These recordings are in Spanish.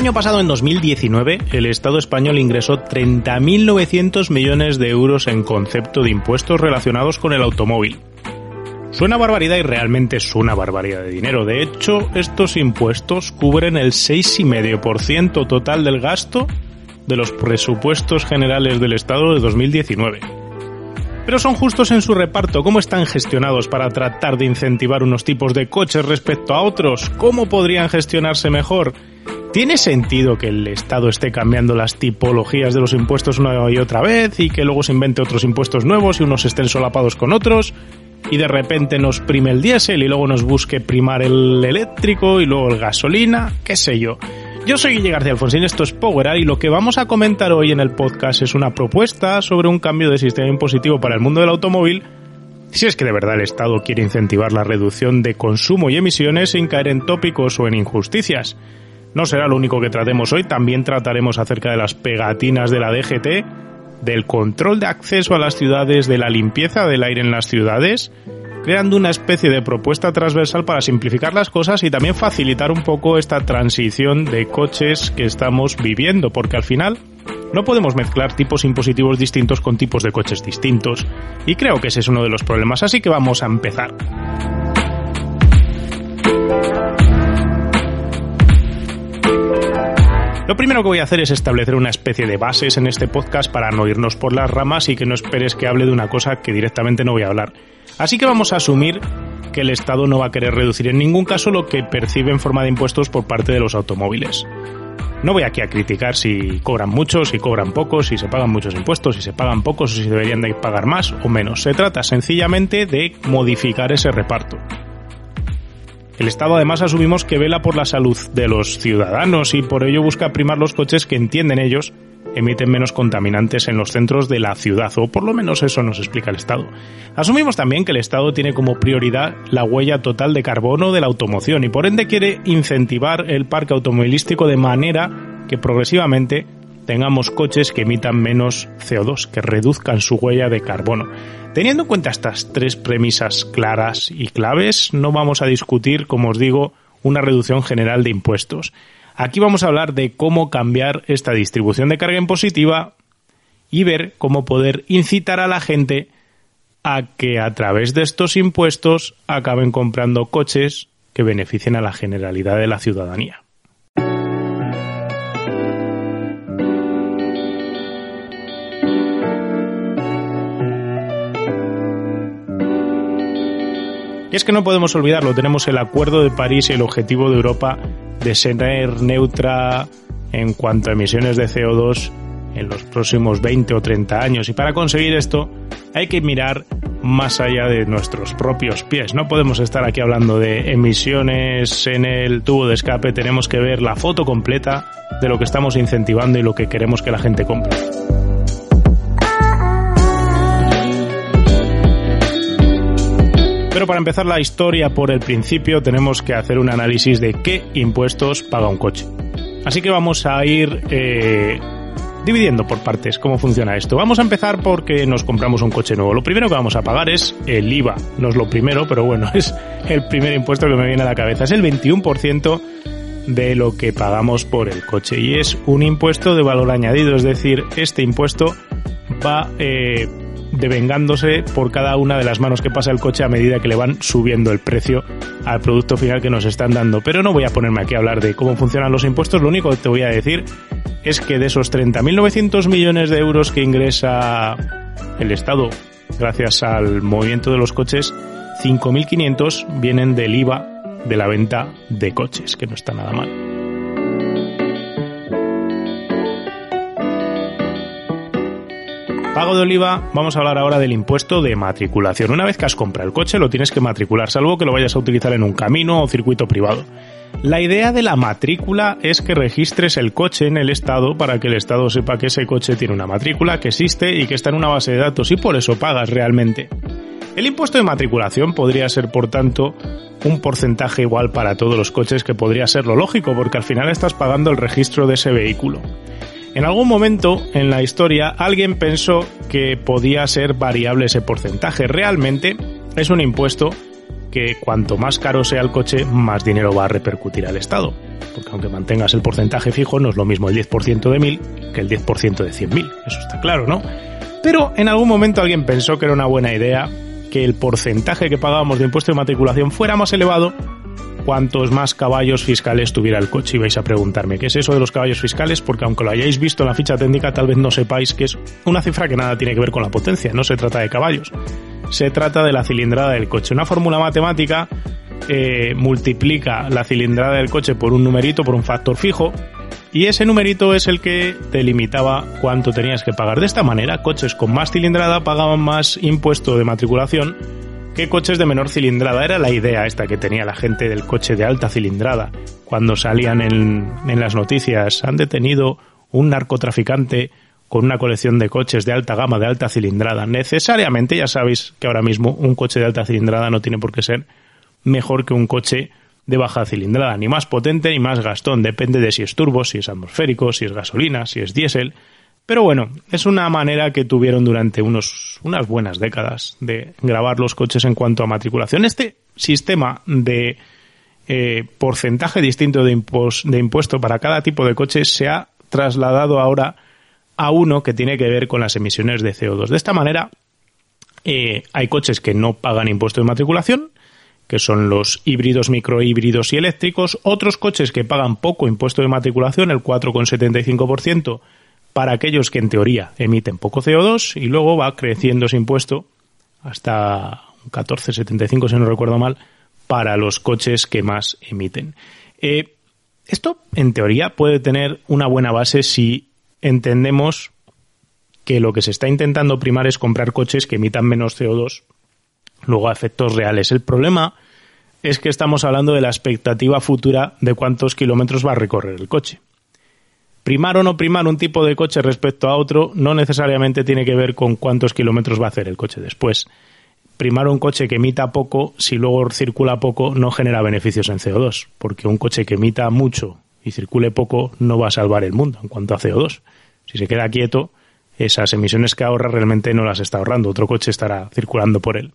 año pasado, en 2019, el Estado español ingresó 30.900 millones de euros en concepto de impuestos relacionados con el automóvil. Suena barbaridad y realmente es una barbaridad de dinero. De hecho, estos impuestos cubren el 6,5% total del gasto de los presupuestos generales del Estado de 2019. Pero son justos en su reparto. ¿Cómo están gestionados para tratar de incentivar unos tipos de coches respecto a otros? ¿Cómo podrían gestionarse mejor? ¿Tiene sentido que el Estado esté cambiando las tipologías de los impuestos una y otra vez y que luego se invente otros impuestos nuevos y unos estén solapados con otros? y de repente nos prime el diésel y luego nos busque primar el eléctrico y luego el gasolina, qué sé yo. Yo soy Guille García Alfonsín, esto es Power y lo que vamos a comentar hoy en el podcast es una propuesta sobre un cambio de sistema impositivo para el mundo del automóvil si es que de verdad el Estado quiere incentivar la reducción de consumo y emisiones sin caer en tópicos o en injusticias. No será lo único que tratemos hoy, también trataremos acerca de las pegatinas de la DGT del control de acceso a las ciudades, de la limpieza del aire en las ciudades, creando una especie de propuesta transversal para simplificar las cosas y también facilitar un poco esta transición de coches que estamos viviendo, porque al final no podemos mezclar tipos impositivos distintos con tipos de coches distintos. Y creo que ese es uno de los problemas, así que vamos a empezar. Lo primero que voy a hacer es establecer una especie de bases en este podcast para no irnos por las ramas y que no esperes que hable de una cosa que directamente no voy a hablar. Así que vamos a asumir que el Estado no va a querer reducir en ningún caso lo que percibe en forma de impuestos por parte de los automóviles. No voy aquí a criticar si cobran muchos, si cobran pocos, si se pagan muchos impuestos, si se pagan pocos o si deberían de pagar más o menos. Se trata sencillamente de modificar ese reparto. El Estado además asumimos que vela por la salud de los ciudadanos y por ello busca primar los coches que entienden ellos emiten menos contaminantes en los centros de la ciudad, o por lo menos eso nos explica el Estado. Asumimos también que el Estado tiene como prioridad la huella total de carbono de la automoción y por ende quiere incentivar el parque automovilístico de manera que progresivamente tengamos coches que emitan menos CO2, que reduzcan su huella de carbono. Teniendo en cuenta estas tres premisas claras y claves, no vamos a discutir, como os digo, una reducción general de impuestos. Aquí vamos a hablar de cómo cambiar esta distribución de carga impositiva y ver cómo poder incitar a la gente a que a través de estos impuestos acaben comprando coches que beneficien a la generalidad de la ciudadanía. Y es que no podemos olvidarlo, tenemos el Acuerdo de París y el objetivo de Europa de ser neutra en cuanto a emisiones de CO2 en los próximos 20 o 30 años. Y para conseguir esto hay que mirar más allá de nuestros propios pies. No podemos estar aquí hablando de emisiones en el tubo de escape, tenemos que ver la foto completa de lo que estamos incentivando y lo que queremos que la gente compre. Pero para empezar la historia por el principio tenemos que hacer un análisis de qué impuestos paga un coche. Así que vamos a ir eh, dividiendo por partes cómo funciona esto. Vamos a empezar porque nos compramos un coche nuevo. Lo primero que vamos a pagar es el IVA. No es lo primero, pero bueno, es el primer impuesto que me viene a la cabeza. Es el 21% de lo que pagamos por el coche y es un impuesto de valor añadido, es decir, este impuesto va eh, devengándose por cada una de las manos que pasa el coche a medida que le van subiendo el precio al producto final que nos están dando. Pero no voy a ponerme aquí a hablar de cómo funcionan los impuestos, lo único que te voy a decir es que de esos 30.900 millones de euros que ingresa el Estado gracias al movimiento de los coches, 5.500 vienen del IVA de la venta de coches, que no está nada mal. Pago de oliva, vamos a hablar ahora del impuesto de matriculación. Una vez que has comprado el coche lo tienes que matricular, salvo que lo vayas a utilizar en un camino o circuito privado. La idea de la matrícula es que registres el coche en el Estado para que el Estado sepa que ese coche tiene una matrícula, que existe y que está en una base de datos y por eso pagas realmente. El impuesto de matriculación podría ser, por tanto, un porcentaje igual para todos los coches que podría ser lo lógico porque al final estás pagando el registro de ese vehículo. En algún momento en la historia alguien pensó que podía ser variable ese porcentaje. Realmente es un impuesto que cuanto más caro sea el coche, más dinero va a repercutir al Estado. Porque aunque mantengas el porcentaje fijo, no es lo mismo el 10% de 1000 que el 10% de 100.000. Eso está claro, ¿no? Pero en algún momento alguien pensó que era una buena idea que el porcentaje que pagábamos de impuesto de matriculación fuera más elevado cuantos más caballos fiscales tuviera el coche. Y vais a preguntarme, ¿qué es eso de los caballos fiscales? Porque aunque lo hayáis visto en la ficha técnica, tal vez no sepáis que es una cifra que nada tiene que ver con la potencia, no se trata de caballos. Se trata de la cilindrada del coche. Una fórmula matemática eh, multiplica la cilindrada del coche por un numerito, por un factor fijo, y ese numerito es el que te limitaba cuánto tenías que pagar. De esta manera, coches con más cilindrada pagaban más impuesto de matriculación que coches de menor cilindrada. Era la idea esta que tenía la gente del coche de alta cilindrada. Cuando salían en, en las noticias, han detenido un narcotraficante con una colección de coches de alta gama, de alta cilindrada. Necesariamente, ya sabéis que ahora mismo un coche de alta cilindrada no tiene por qué ser mejor que un coche de baja cilindrada, ni más potente ni más gastón, depende de si es turbo, si es atmosférico, si es gasolina, si es diésel. Pero bueno, es una manera que tuvieron durante unos, unas buenas décadas de grabar los coches en cuanto a matriculación. Este sistema de eh, porcentaje distinto de, impuesto para cada tipo de coche se ha trasladado ahora a uno que tiene que ver con las emisiones de CO2. De esta manera, eh, hay coches que no pagan impuesto de matriculación que son los híbridos, microhíbridos y eléctricos, otros coches que pagan poco impuesto de matriculación, el 4,75%, para aquellos que en teoría emiten poco CO2, y luego va creciendo ese impuesto hasta un 14,75, si no recuerdo mal, para los coches que más emiten. Eh, esto, en teoría, puede tener una buena base si entendemos que lo que se está intentando primar es comprar coches que emitan menos CO2 luego a efectos reales. El problema es que estamos hablando de la expectativa futura de cuántos kilómetros va a recorrer el coche. Primar o no primar un tipo de coche respecto a otro no necesariamente tiene que ver con cuántos kilómetros va a hacer el coche después. Primar un coche que emita poco, si luego circula poco, no genera beneficios en CO2, porque un coche que emita mucho y circule poco no va a salvar el mundo en cuanto a CO2. Si se queda quieto, esas emisiones que ahorra realmente no las está ahorrando, otro coche estará circulando por él.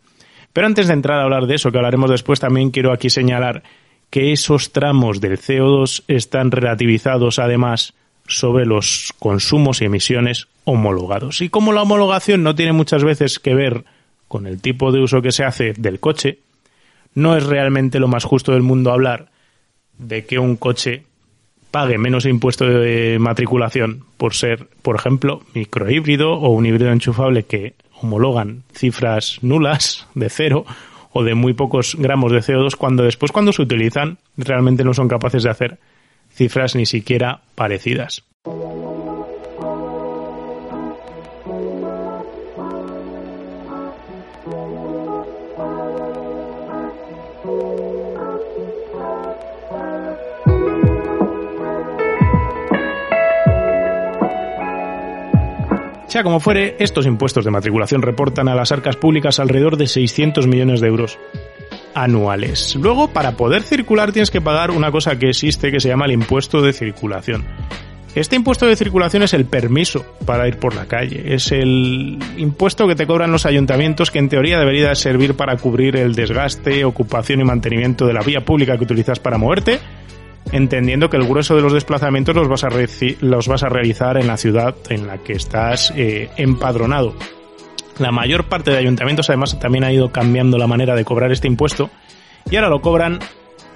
Pero antes de entrar a hablar de eso, que hablaremos después, también quiero aquí señalar que esos tramos del CO2 están relativizados además sobre los consumos y emisiones homologados. Y como la homologación no tiene muchas veces que ver con el tipo de uso que se hace del coche, no es realmente lo más justo del mundo hablar de que un coche pague menos impuesto de matriculación por ser, por ejemplo, microhíbrido o un híbrido enchufable que homologan cifras nulas de cero o de muy pocos gramos de CO2 cuando después cuando se utilizan realmente no son capaces de hacer cifras ni siquiera parecidas. Sea como fuere, estos impuestos de matriculación reportan a las arcas públicas alrededor de 600 millones de euros anuales. Luego, para poder circular tienes que pagar una cosa que existe que se llama el impuesto de circulación. Este impuesto de circulación es el permiso para ir por la calle, es el impuesto que te cobran los ayuntamientos que en teoría debería servir para cubrir el desgaste, ocupación y mantenimiento de la vía pública que utilizas para moverte entendiendo que el grueso de los desplazamientos los vas a, realizar en la ciudad en la que estás eh, empadronado. La mayor parte de ayuntamientos además también ha ido cambiando la manera de cobrar este impuesto y ahora lo cobran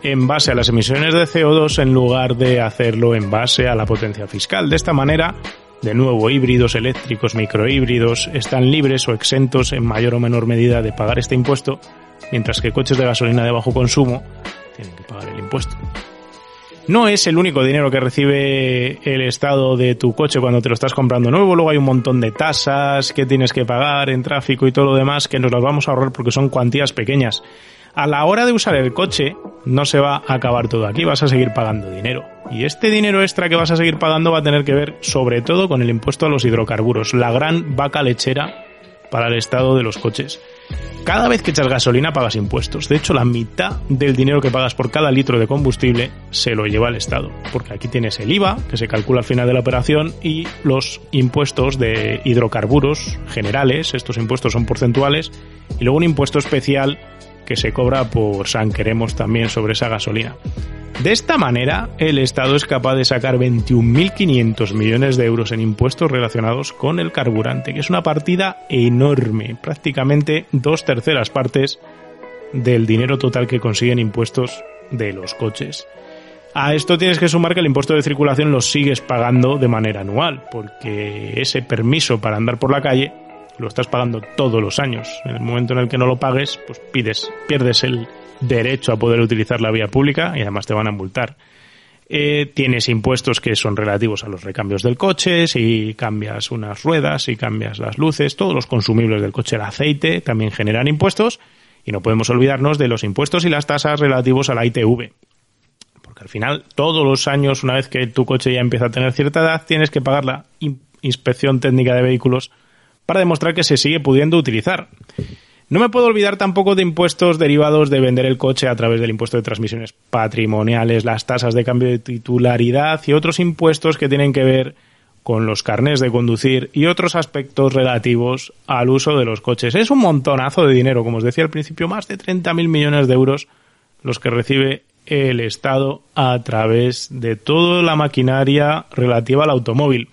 en base a las emisiones de CO2 en lugar de hacerlo en base a la potencia fiscal. De esta manera, de nuevo, híbridos eléctricos, microhíbridos están libres o exentos en mayor o menor medida de pagar este impuesto, mientras que coches de gasolina de bajo consumo tienen que pagar el impuesto. No es el único dinero que recibe el Estado de tu coche cuando te lo estás comprando nuevo. Luego hay un montón de tasas que tienes que pagar en tráfico y todo lo demás que nos las vamos a ahorrar porque son cuantías pequeñas. A la hora de usar el coche no se va a acabar todo aquí, vas a seguir pagando dinero. Y este dinero extra que vas a seguir pagando va a tener que ver sobre todo con el impuesto a los hidrocarburos, la gran vaca lechera para el estado de los coches. Cada vez que echas gasolina pagas impuestos. De hecho, la mitad del dinero que pagas por cada litro de combustible se lo lleva el Estado. Porque aquí tienes el IVA, que se calcula al final de la operación, y los impuestos de hidrocarburos generales. Estos impuestos son porcentuales. Y luego un impuesto especial que se cobra por San Queremos también sobre esa gasolina. De esta manera, el Estado es capaz de sacar 21.500 millones de euros en impuestos relacionados con el carburante, que es una partida enorme, prácticamente dos terceras partes del dinero total que consiguen impuestos de los coches. A esto tienes que sumar que el impuesto de circulación lo sigues pagando de manera anual, porque ese permiso para andar por la calle lo estás pagando todos los años. En el momento en el que no lo pagues, pues pides, pierdes el derecho a poder utilizar la vía pública y además te van a multar. Eh, tienes impuestos que son relativos a los recambios del coche, si cambias unas ruedas, si cambias las luces, todos los consumibles del coche, el aceite, también generan impuestos y no podemos olvidarnos de los impuestos y las tasas relativos a la ITV. Porque al final, todos los años, una vez que tu coche ya empieza a tener cierta edad, tienes que pagar la inspección técnica de vehículos para demostrar que se sigue pudiendo utilizar. No me puedo olvidar tampoco de impuestos derivados de vender el coche a través del impuesto de transmisiones patrimoniales, las tasas de cambio de titularidad y otros impuestos que tienen que ver con los carnés de conducir y otros aspectos relativos al uso de los coches. Es un montonazo de dinero, como os decía al principio, más de 30.000 millones de euros los que recibe el Estado a través de toda la maquinaria relativa al automóvil.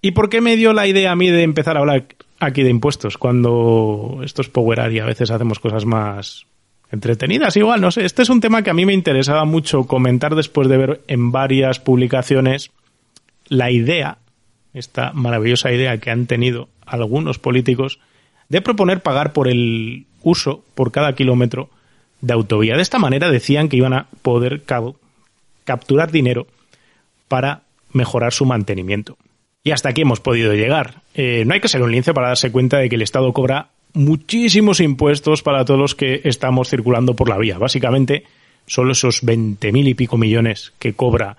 ¿Y por qué me dio la idea a mí de empezar a hablar aquí de impuestos cuando esto es Power y a veces hacemos cosas más entretenidas. Igual, no sé, este es un tema que a mí me interesaba mucho comentar después de ver en varias publicaciones la idea, esta maravillosa idea que han tenido algunos políticos de proponer pagar por el uso por cada kilómetro de autovía. De esta manera decían que iban a poder capturar dinero para mejorar su mantenimiento. Y hasta aquí hemos podido llegar. Eh, no hay que ser un lince para darse cuenta de que el Estado cobra muchísimos impuestos para todos los que estamos circulando por la vía. Básicamente, solo esos 20.000 y pico millones que cobra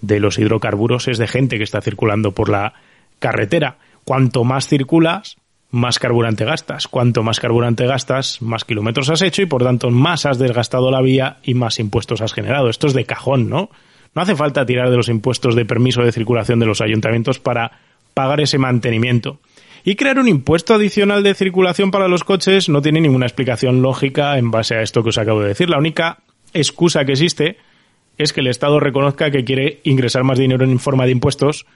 de los hidrocarburos es de gente que está circulando por la carretera. Cuanto más circulas, más carburante gastas. Cuanto más carburante gastas, más kilómetros has hecho y por tanto más has desgastado la vía y más impuestos has generado. Esto es de cajón, ¿no? No hace falta tirar de los impuestos de permiso de circulación de los ayuntamientos para pagar ese mantenimiento. Y crear un impuesto adicional de circulación para los coches no tiene ninguna explicación lógica en base a esto que os acabo de decir. La única excusa que existe es que el Estado reconozca que quiere ingresar más dinero en forma de impuestos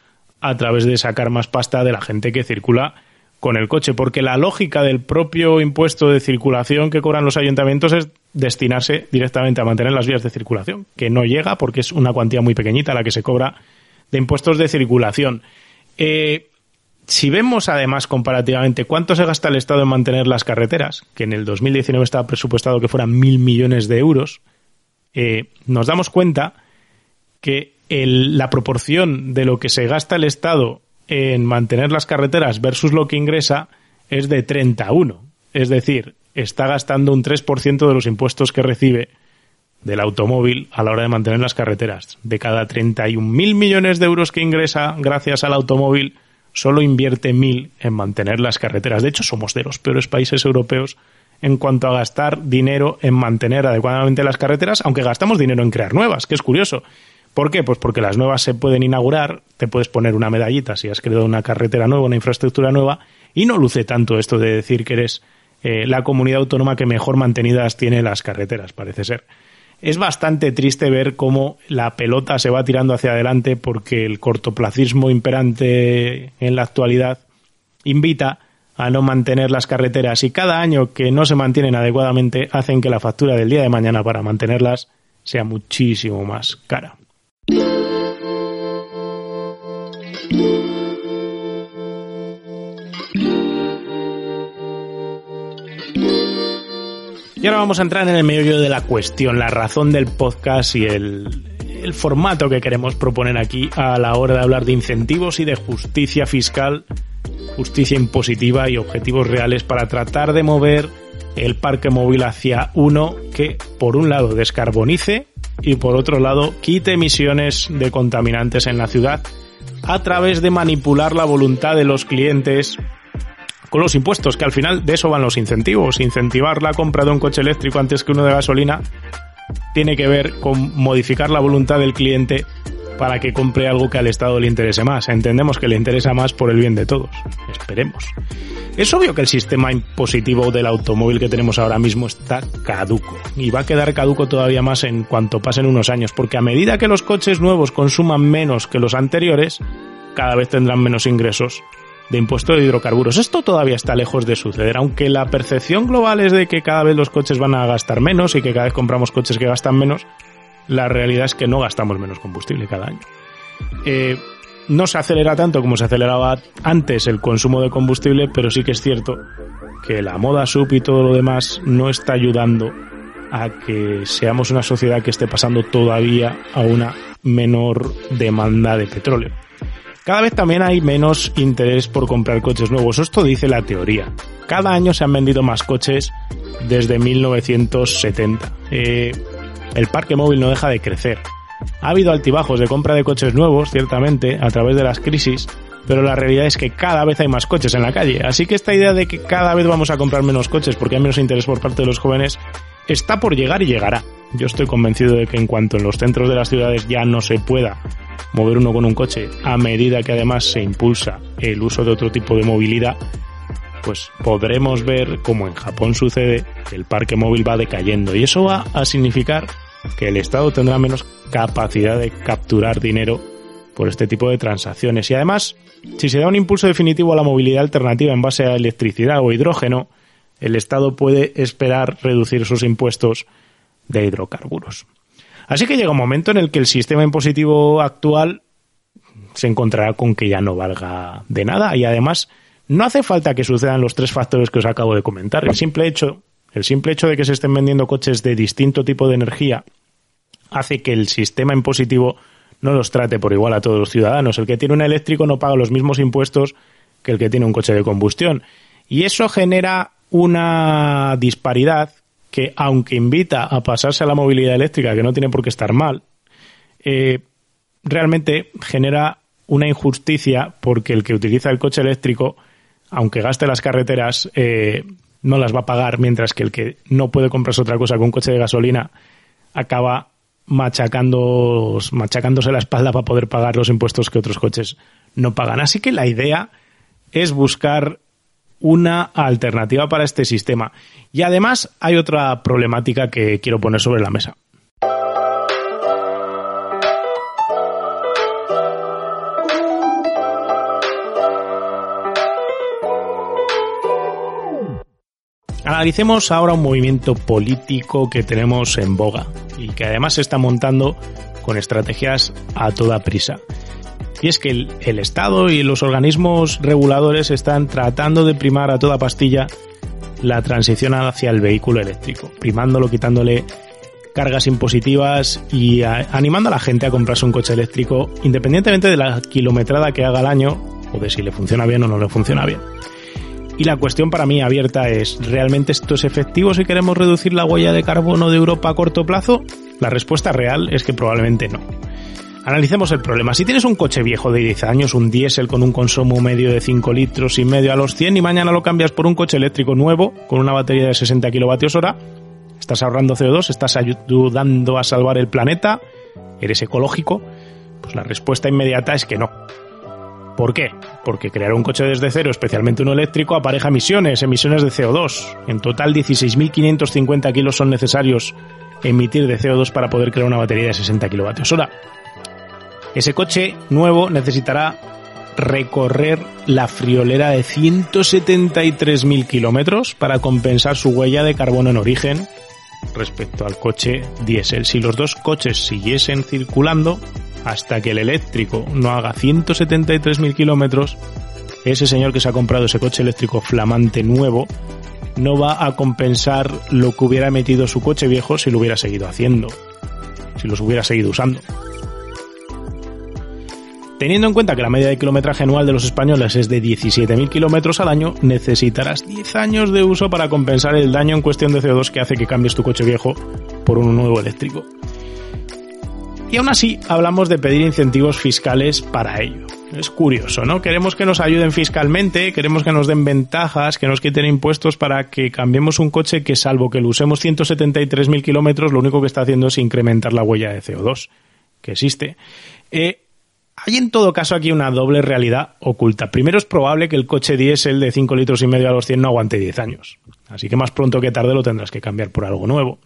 a través de sacar más pasta de la gente que circula con el coche, porque la lógica del propio impuesto de circulación que cobran los ayuntamientos es destinarse directamente a mantener las vías de circulación, que no llega porque es una cuantía muy pequeñita la que se cobra de impuestos de circulación. Eh, si vemos además comparativamente cuánto se gasta el Estado en mantener las carreteras, que en el 2019 estaba presupuestado que fueran mil millones de euros, eh, nos damos cuenta que la proporción de lo que se gasta el Estado en mantener las carreteras versus lo que ingresa es de 31. Es decir, está gastando un 3% de los impuestos que recibe del automóvil a la hora de mantener las carreteras. De cada 31.000 millones de euros que ingresa gracias al automóvil, solo invierte 1.000 en mantener las carreteras. De hecho, somos de los peores países europeos en cuanto a gastar dinero en mantener adecuadamente las carreteras, aunque gastamos dinero en crear nuevas, que es curioso. ¿Por qué? Pues porque las nuevas se pueden inaugurar, te puedes poner una medallita si has creado una carretera nueva, una infraestructura nueva, y no luce tanto esto de decir que eres eh, la comunidad autónoma que mejor mantenidas tiene las carreteras, parece ser. Es bastante triste ver cómo la pelota se va tirando hacia adelante porque el cortoplacismo imperante en la actualidad invita a no mantener las carreteras y cada año que no se mantienen adecuadamente hacen que la factura del día de mañana para mantenerlas sea muchísimo más cara. Y ahora vamos a entrar en el medio de la cuestión, la razón del podcast y el, el formato que queremos proponer aquí a la hora de hablar de incentivos y de justicia fiscal, justicia impositiva y objetivos reales para tratar de mover el parque móvil hacia uno que, por un lado, descarbonice y por otro lado quite emisiones de contaminantes en la ciudad a través de manipular la voluntad de los clientes con los impuestos, que al final de eso van los incentivos. Incentivar la compra de un coche eléctrico antes que uno de gasolina tiene que ver con modificar la voluntad del cliente para que compre algo que al Estado le interese más. Entendemos que le interesa más por el bien de todos. Esperemos. Es obvio que el sistema impositivo del automóvil que tenemos ahora mismo está caduco y va a quedar caduco todavía más en cuanto pasen unos años, porque a medida que los coches nuevos consuman menos que los anteriores, cada vez tendrán menos ingresos de impuesto de hidrocarburos. Esto todavía está lejos de suceder, aunque la percepción global es de que cada vez los coches van a gastar menos y que cada vez compramos coches que gastan menos, la realidad es que no gastamos menos combustible cada año. Eh, no se acelera tanto como se aceleraba antes el consumo de combustible, pero sí que es cierto que la moda sub y todo lo demás no está ayudando a que seamos una sociedad que esté pasando todavía a una menor demanda de petróleo. Cada vez también hay menos interés por comprar coches nuevos. Esto dice la teoría. Cada año se han vendido más coches desde 1970. Eh, el parque móvil no deja de crecer. Ha habido altibajos de compra de coches nuevos, ciertamente, a través de las crisis, pero la realidad es que cada vez hay más coches en la calle. Así que esta idea de que cada vez vamos a comprar menos coches porque hay menos interés por parte de los jóvenes está por llegar y llegará. Yo estoy convencido de que en cuanto en los centros de las ciudades ya no se pueda mover uno con un coche, a medida que además se impulsa el uso de otro tipo de movilidad, pues podremos ver como en Japón sucede que el parque móvil va decayendo y eso va a significar que el Estado tendrá menos capacidad de capturar dinero por este tipo de transacciones. Y además, si se da un impulso definitivo a la movilidad alternativa en base a electricidad o hidrógeno, el Estado puede esperar reducir sus impuestos de hidrocarburos. Así que llega un momento en el que el sistema impositivo actual se encontrará con que ya no valga de nada y además no hace falta que sucedan los tres factores que os acabo de comentar. El simple hecho, el simple hecho de que se estén vendiendo coches de distinto tipo de energía hace que el sistema impositivo no los trate por igual a todos los ciudadanos. El que tiene un eléctrico no paga los mismos impuestos que el que tiene un coche de combustión. Y eso genera una disparidad que, aunque invita a pasarse a la movilidad eléctrica, que no tiene por qué estar mal, eh, realmente genera una injusticia porque el que utiliza el coche eléctrico, aunque gaste las carreteras, eh, no las va a pagar, mientras que el que no puede comprarse otra cosa con un coche de gasolina acaba machacando, machacándose la espalda para poder pagar los impuestos que otros coches no pagan. Así que la idea es buscar una alternativa para este sistema. Y además hay otra problemática que quiero poner sobre la mesa. Analicemos ahora un movimiento político que tenemos en boga y que además se está montando con estrategias a toda prisa. Y es que el, Estado y los organismos reguladores están tratando de primar a toda pastilla la transición hacia el vehículo eléctrico, primándolo, quitándole cargas impositivas y animando a la gente a comprarse un coche eléctrico independientemente de la kilometrada que haga al año o de si le funciona bien o no le funciona bien. Y la cuestión para mí abierta es, ¿realmente esto es efectivo si queremos reducir la huella de carbono de Europa a corto plazo? La respuesta real es que probablemente no. Analicemos el problema. Si tienes un coche viejo de 10 años, un diésel con un consumo medio de 5 litros y medio a los 100 y mañana lo cambias por un coche eléctrico nuevo con una batería de 60 kilovatios hora, estás ahorrando CO2, estás ayudando a salvar el planeta, eres ecológico, pues la respuesta inmediata es que no. ¿Por qué? Porque crear un coche desde cero, especialmente uno eléctrico, apareja emisiones, emisiones de CO2. En total 16.550 kilos son necesarios emitir de CO2 para poder crear una batería de 60 kilovatios hora. Ese coche nuevo necesitará recorrer la friolera de 173.000 kilómetros para compensar su huella de carbono en origen respecto al coche diésel. Si los dos coches siguiesen circulando hasta que el eléctrico no haga 173.000 kilómetros, ese señor que se ha comprado ese coche eléctrico flamante nuevo no va a compensar lo que hubiera metido su coche viejo si lo hubiera seguido haciendo, si los hubiera seguido usando. Teniendo en cuenta que la media de kilometraje anual de los españoles es de 17.000 kilómetros al año, necesitarás 10 años de uso para compensar el daño en cuestión de CO2 que hace que cambies tu coche viejo por uno nuevo eléctrico. Y aún así, hablamos de pedir incentivos fiscales para ello. Es curioso, ¿no? Queremos que nos ayuden fiscalmente, queremos que nos den ventajas, que nos quiten impuestos para que cambiemos un coche que, salvo que lo usemos 173.000 kilómetros, lo único que está haciendo es incrementar la huella de CO2 que existe. Eh, Hay en todo caso aquí una doble realidad oculta. Primero es probable que el coche diésel de 5 litros y medio a los 100 no aguante 10 años. Así que más pronto que tarde lo tendrás que cambiar por algo nuevo.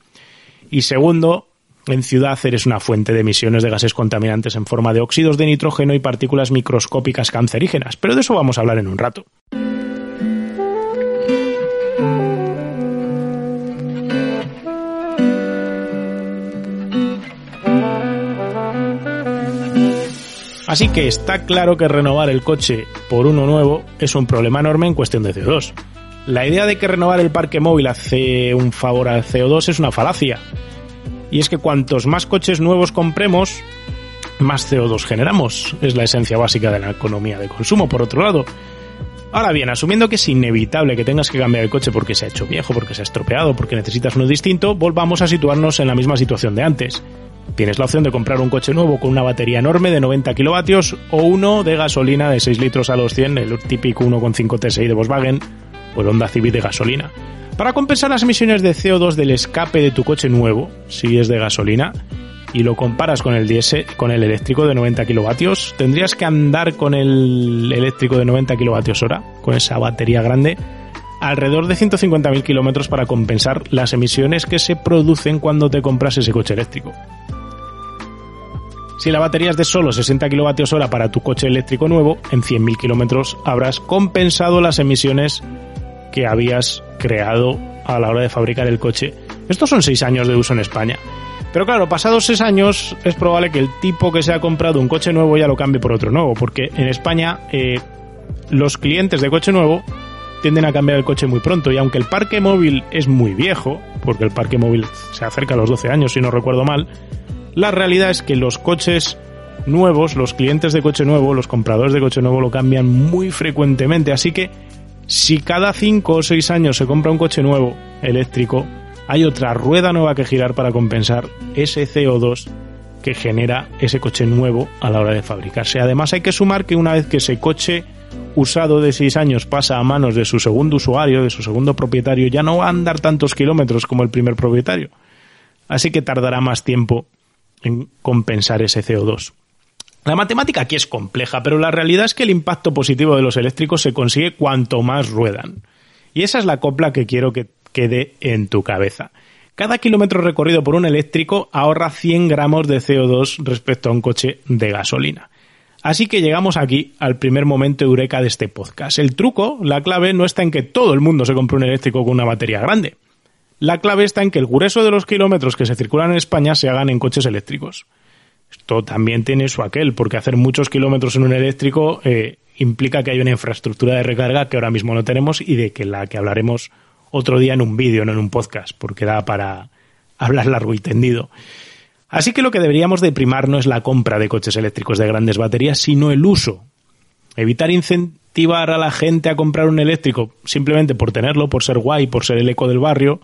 Y segundo, en ciudad eres una fuente de emisiones de gases contaminantes en forma de óxidos de nitrógeno y partículas microscópicas cancerígenas, pero de eso vamos a hablar en un rato. Así que está claro que renovar el coche por uno nuevo es un problema enorme en cuestión de CO2. La idea de que renovar el parque móvil hace un favor al CO2 es una falacia. Y es que cuantos más coches nuevos compremos, más CO2 generamos. Es la esencia básica de la economía de consumo, por otro lado. Ahora bien, asumiendo que es inevitable que tengas que cambiar el coche porque se ha hecho viejo, porque se ha estropeado, porque necesitas uno distinto, volvamos a situarnos en la misma situación de antes. Tienes la opción de comprar un coche nuevo con una batería enorme de 90 kilovatios o uno de gasolina de 6 litros a los 100, el típico 1.5 TSI de Volkswagen o el Honda Civic de gasolina. Para compensar las emisiones de CO2 del escape de tu coche nuevo, si es de gasolina, y lo comparas con el diésel, con el eléctrico de 90 kilovatios, tendrías que andar con el eléctrico de 90 kilovatios hora, con esa batería grande, alrededor de 150.000 kilómetros para compensar las emisiones que se producen cuando te compras ese coche eléctrico. Si la batería es de solo 60 kWh para tu coche eléctrico nuevo, en 100.000 kilómetros habrás compensado las emisiones que habías creado a la hora de fabricar el coche. Estos son 6 años de uso en España. Pero claro, pasados 6 años es probable que el tipo que se ha comprado un coche nuevo ya lo cambie por otro nuevo, porque en España eh, los clientes de coche nuevo tienden a cambiar el coche muy pronto y aunque el parque móvil es muy viejo, porque el parque móvil se acerca a los 12 años si no recuerdo mal, la realidad es que los coches nuevos, los clientes de coche nuevo, los compradores de coche nuevo lo cambian muy frecuentemente, así que si cada 5 o 6 años se compra un coche nuevo eléctrico, hay otra rueda nueva que girar para compensar ese CO2 que genera ese coche nuevo a la hora de fabricarse. Además hay que sumar que una vez que ese coche usado de 6 años pasa a manos de su segundo usuario, de su segundo propietario, ya no va a andar tantos kilómetros como el primer propietario. Así que tardará más tiempo en compensar ese CO2. La matemática aquí es compleja, pero la realidad es que el impacto positivo de los eléctricos se consigue cuanto más ruedan. Y esa es la copla que quiero que quede en tu cabeza. Cada kilómetro recorrido por un eléctrico ahorra 100 gramos de CO2 respecto a un coche de gasolina. Así que llegamos aquí al primer momento eureka de este podcast. El truco, la clave, no está en que todo el mundo se compre un eléctrico con una batería grande. La clave está en que el grueso de los kilómetros que se circulan en España se hagan en coches eléctricos. Esto también tiene su aquel, porque hacer muchos kilómetros en un eléctrico eh, implica que hay una infraestructura de recarga que ahora mismo no tenemos y de que la que hablaremos otro día en un vídeo, no en un podcast, porque da para hablar largo y tendido. Así que lo que deberíamos de primar no es la compra de coches eléctricos de grandes baterías, sino el uso. Evitar incentivar a la gente a comprar un eléctrico simplemente por tenerlo, por ser guay, por ser el eco del barrio,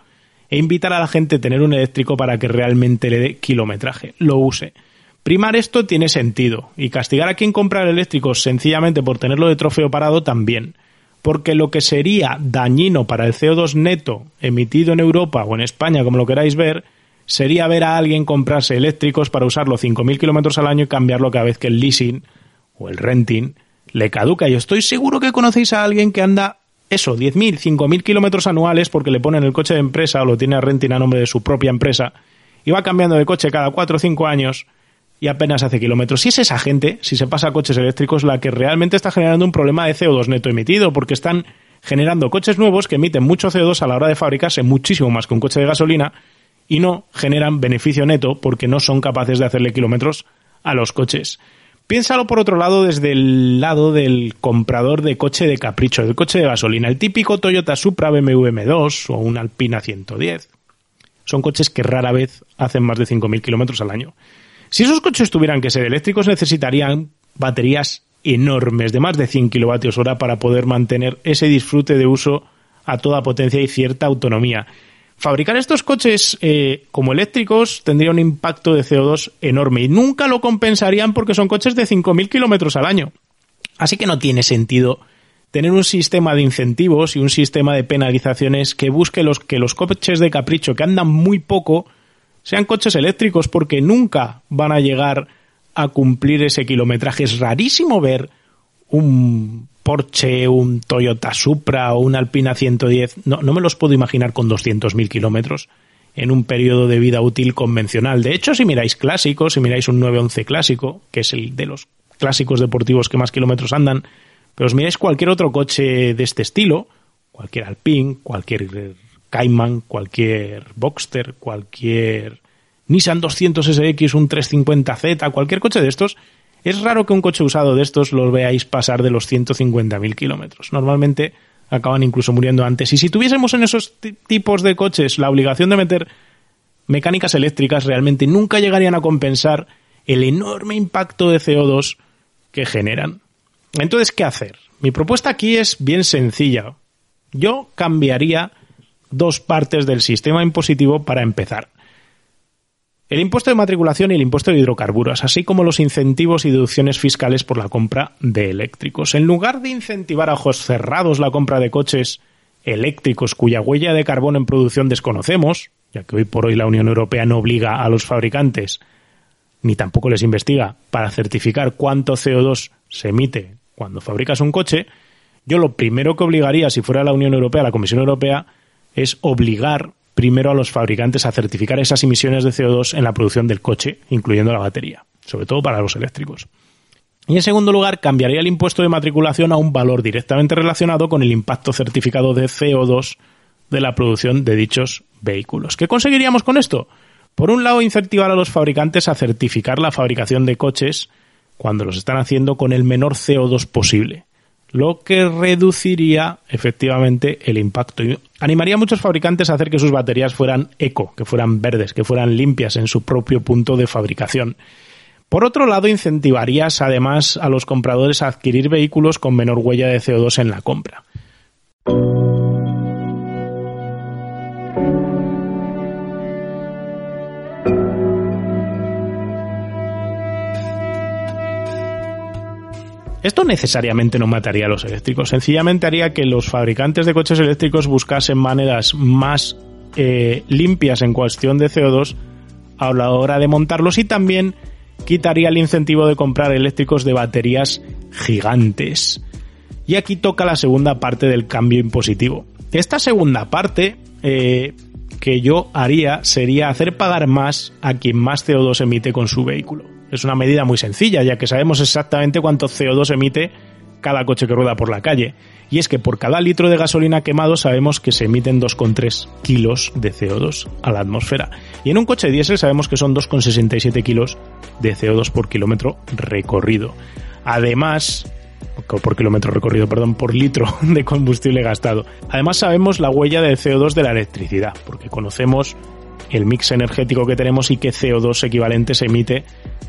e invitar a la gente a tener un eléctrico para que realmente le dé kilometraje, lo use. Primar esto tiene sentido y castigar a quien compra el eléctrico sencillamente por tenerlo de trofeo parado también, porque lo que sería dañino para el CO2 neto emitido en Europa o en España, como lo queráis ver, sería ver a alguien comprarse eléctricos para usarlo 5.000 kilómetros al año y cambiarlo cada vez que el leasing o el renting le caduca. Yo estoy seguro que conocéis a alguien que anda eso, 10.000, 5.000 kilómetros anuales porque le ponen el coche de empresa o lo tiene a renting a nombre de su propia empresa y va cambiando de coche cada 4 o 5 años y apenas hace kilómetros. Si es esa gente, si se pasa a coches eléctricos, la que realmente está generando un problema de CO2 neto emitido porque están generando coches nuevos que emiten mucho CO2 a la hora de fabricarse, muchísimo más que un coche de gasolina, y no generan beneficio neto porque no son capaces de hacerle kilómetros a los coches. Piénsalo por otro lado desde el lado del comprador de coche de capricho, del coche de gasolina, el típico Toyota Supra BMW M2 o un Alpina 110. Son coches que rara vez hacen más de 5.000 kilómetros al año. Si esos coches tuvieran que ser eléctricos, necesitarían baterías enormes de más de 100 kilovatios hora para poder mantener ese disfrute de uso a toda potencia y cierta autonomía. Fabricar estos coches eh, como eléctricos tendría un impacto de CO2 enorme y nunca lo compensarían porque son coches de 5.000 kilómetros al año. Así que no tiene sentido tener un sistema de incentivos y un sistema de penalizaciones que busque los, que los coches de capricho que andan muy poco sean coches eléctricos porque nunca van a llegar a cumplir ese kilometraje. Es rarísimo ver un Porsche, un Toyota Supra o un Alpina 110. No, no me los puedo imaginar con 200.000 kilómetros en un periodo de vida útil convencional. De hecho, si miráis clásicos, si miráis un 911 clásico, que es el de los clásicos deportivos que más kilómetros andan, pero os miráis cualquier otro coche de este estilo, cualquier Alpine, cualquier Cayman, cualquier Boxster, cualquier Nissan 200 SX, un 350Z, cualquier coche de estos, es raro que un coche usado de estos los veáis pasar de los 150.000 kilómetros. Normalmente acaban incluso muriendo antes. Y si tuviésemos en esos tipos de coches la obligación de meter mecánicas eléctricas, realmente nunca llegarían a compensar el enorme impacto de CO2 que generan. Entonces, ¿qué hacer? Mi propuesta aquí es bien sencilla. Yo cambiaría dos partes del sistema impositivo para empezar. El impuesto de matriculación y el impuesto de hidrocarburos, así como los incentivos y deducciones fiscales por la compra de eléctricos. En lugar de incentivar a ojos cerrados la compra de coches eléctricos cuya huella de carbono en producción desconocemos, ya que hoy por hoy la Unión Europea no obliga a los fabricantes ni tampoco les investiga para certificar cuánto CO2 se emite cuando fabricas un coche, yo lo primero que obligaría, si fuera la Unión Europea, la Comisión Europea, es obligar primero a los fabricantes a certificar esas emisiones de CO2 en la producción del coche, incluyendo la batería, sobre todo para los eléctricos. Y en segundo lugar, cambiaría el impuesto de matriculación a un valor directamente relacionado con el impacto certificado de CO2 de la producción de dichos vehículos. ¿Qué conseguiríamos con esto? Por un lado, incentivar a los fabricantes a certificar la fabricación de coches cuando los están haciendo con el menor CO2 posible lo que reduciría efectivamente el impacto. Y animaría a muchos fabricantes a hacer que sus baterías fueran eco, que fueran verdes, que fueran limpias en su propio punto de fabricación. Por otro lado, incentivarías además a los compradores a adquirir vehículos con menor huella de CO2 en la compra. Esto necesariamente no mataría a los eléctricos, sencillamente haría que los fabricantes de coches eléctricos buscasen maneras más eh, limpias en cuestión de CO2 a la hora de montarlos y también quitaría el incentivo de comprar eléctricos de baterías gigantes. Y aquí toca la segunda parte del cambio impositivo. Esta segunda parte eh, que yo haría sería hacer pagar más a quien más CO2 emite con su vehículo. Es una medida muy sencilla, ya que sabemos exactamente cuánto CO2 emite cada coche que rueda por la calle. Y es que por cada litro de gasolina quemado sabemos que se emiten 2,3 kilos de CO2 a la atmósfera. Y en un coche diésel sabemos que son 2,67 kilos de CO2 por kilómetro recorrido. Además, por kilómetro recorrido, perdón, por litro de combustible gastado. Además sabemos la huella de CO2 de la electricidad, porque conocemos el mix energético que tenemos y qué CO2 equivalente se emite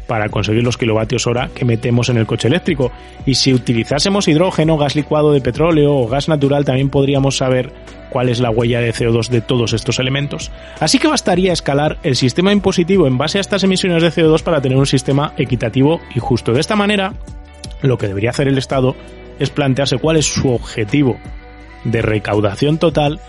para conseguir los kilovatios hora que metemos en el coche eléctrico. Y si utilizásemos hidrógeno, gas licuado de petróleo o gas natural, también podríamos saber cuál es la huella de CO2 de todos estos elementos. Así que bastaría escalar el sistema impositivo en base a estas emisiones de CO2 para tener un sistema equitativo y justo. De esta manera, lo que debería hacer el Estado es plantearse cuál es su objetivo de recaudación total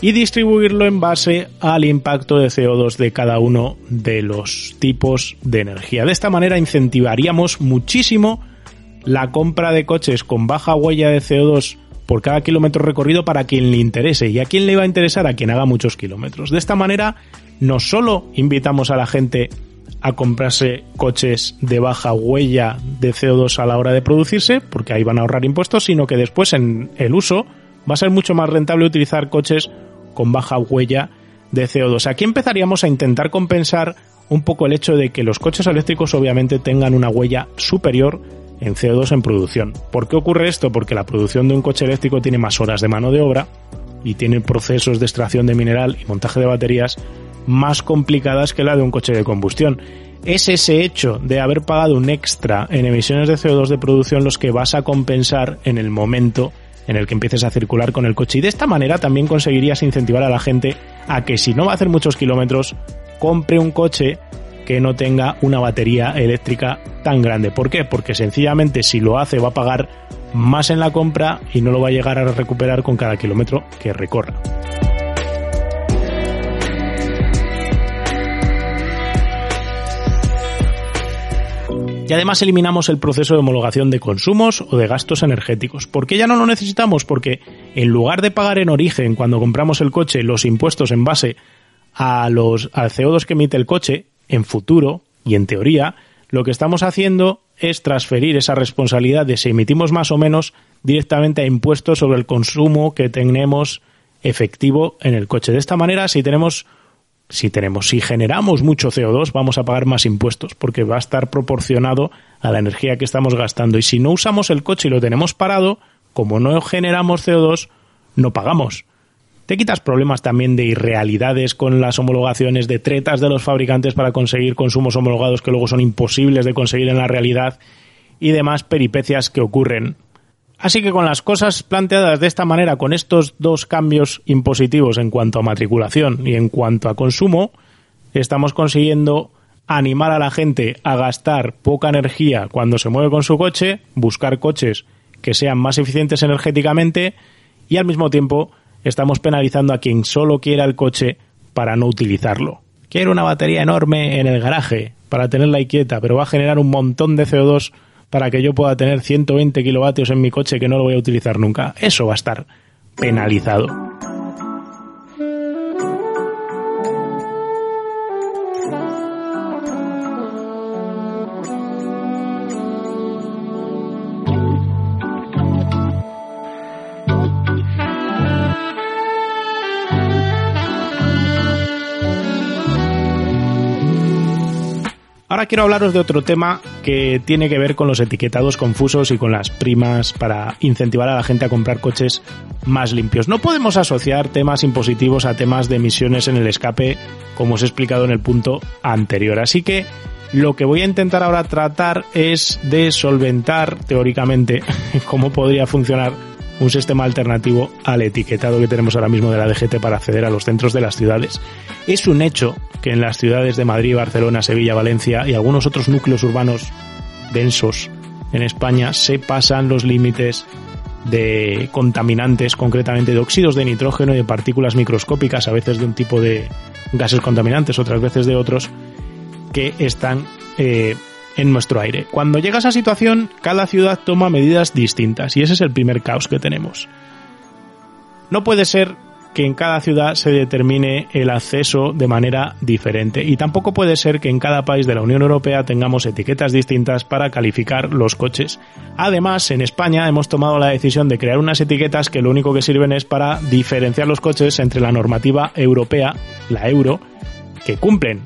y distribuirlo en base al impacto de CO2 de cada uno de los tipos de energía. De esta manera incentivaríamos muchísimo la compra de coches con baja huella de CO2 por cada kilómetro recorrido para quien le interese. ¿Y a quién le va a interesar? A quien haga muchos kilómetros. De esta manera, no solo invitamos a la gente a comprarse coches de baja huella de CO2 a la hora de producirse, porque ahí van a ahorrar impuestos, sino que después en el uso va a ser mucho más rentable utilizar coches con baja huella de CO2. Aquí empezaríamos a intentar compensar un poco el hecho de que los coches eléctricos obviamente tengan una huella superior en CO2 en producción. ¿Por qué ocurre esto? Porque la producción de un coche eléctrico tiene más horas de mano de obra y tiene procesos de extracción de mineral y montaje de baterías más complicadas que la de un coche de combustión. Es ese hecho de haber pagado un extra en emisiones de CO2 de producción los que vas a compensar en el momento en el que empieces a circular con el coche. Y de esta manera también conseguirías incentivar a la gente a que si no va a hacer muchos kilómetros, compre un coche que no tenga una batería eléctrica tan grande. ¿Por qué? Porque sencillamente si lo hace va a pagar más en la compra y no lo va a llegar a recuperar con cada kilómetro que recorra. Y además eliminamos el proceso de homologación de consumos o de gastos energéticos. ¿Por qué ya no lo necesitamos? Porque en lugar de pagar en origen cuando compramos el coche los impuestos en base a los, al CO2 que emite el coche, en futuro y en teoría, lo que estamos haciendo es transferir esa responsabilidad de si emitimos más o menos directamente a impuestos sobre el consumo que tenemos efectivo en el coche. De esta manera, si tenemos si tenemos, si generamos mucho CO2, vamos a pagar más impuestos porque va a estar proporcionado a la energía que estamos gastando. Y si no usamos el coche y lo tenemos parado, como no generamos CO2, no pagamos. Te quitas problemas también de irrealidades con las homologaciones, de tretas de los fabricantes para conseguir consumos homologados que luego son imposibles de conseguir en la realidad y demás peripecias que ocurren Así que con las cosas planteadas de esta manera, con estos dos cambios impositivos en cuanto a matriculación y en cuanto a consumo, estamos consiguiendo animar a la gente a gastar poca energía cuando se mueve con su coche, buscar coches que sean más eficientes energéticamente y al mismo tiempo estamos penalizando a quien solo quiera el coche para no utilizarlo. Quiero una batería enorme en el garaje para tenerla ahí quieta, pero va a generar un montón de CO2 para que yo pueda tener 120 kilovatios en mi coche que no lo voy a utilizar nunca. Eso va a estar penalizado. Quiero hablaros de otro tema que tiene que ver con los etiquetados confusos y con las primas para incentivar a la gente a comprar coches más limpios. No podemos asociar temas impositivos a temas de emisiones en el escape, como os he explicado en el punto anterior. Así que lo que voy a intentar ahora tratar es de solventar teóricamente cómo podría funcionar un sistema alternativo al etiquetado que tenemos ahora mismo de la DGT para acceder a los centros de las ciudades. Es un hecho que en las ciudades de Madrid, Barcelona, Sevilla, Valencia y algunos otros núcleos urbanos densos en España se pasan los límites de contaminantes, concretamente de óxidos de nitrógeno y de partículas microscópicas, a veces de un tipo de gases contaminantes, otras veces de otros, que están eh, en nuestro aire. Cuando llega esa situación, cada ciudad toma medidas distintas y ese es el primer caos que tenemos. No puede ser que en cada ciudad se determine el acceso de manera diferente y tampoco puede ser que en cada país de la Unión Europea tengamos etiquetas distintas para calificar los coches. Además, en España hemos tomado la decisión de crear unas etiquetas que lo único que sirven es para diferenciar los coches entre la normativa europea, la euro, que cumplen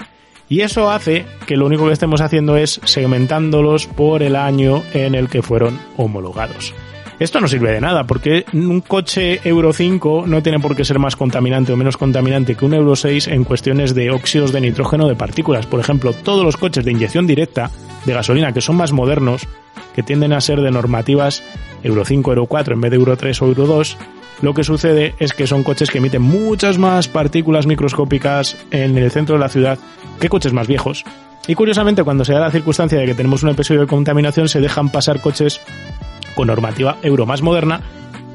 y eso hace que lo único que estemos haciendo es segmentándolos por el año en el que fueron homologados. Esto no sirve de nada porque un coche Euro 5 no tiene por qué ser más contaminante o menos contaminante que un Euro 6 en cuestiones de óxidos de nitrógeno de partículas. Por ejemplo, todos los coches de inyección directa de gasolina que son más modernos, que tienden a ser de normativas Euro 5, Euro 4 en vez de Euro 3 o Euro 2, lo que sucede es que son coches que emiten muchas más partículas microscópicas en el centro de la ciudad que coches más viejos. Y curiosamente, cuando se da la circunstancia de que tenemos un episodio de contaminación, se dejan pasar coches con normativa euro más moderna,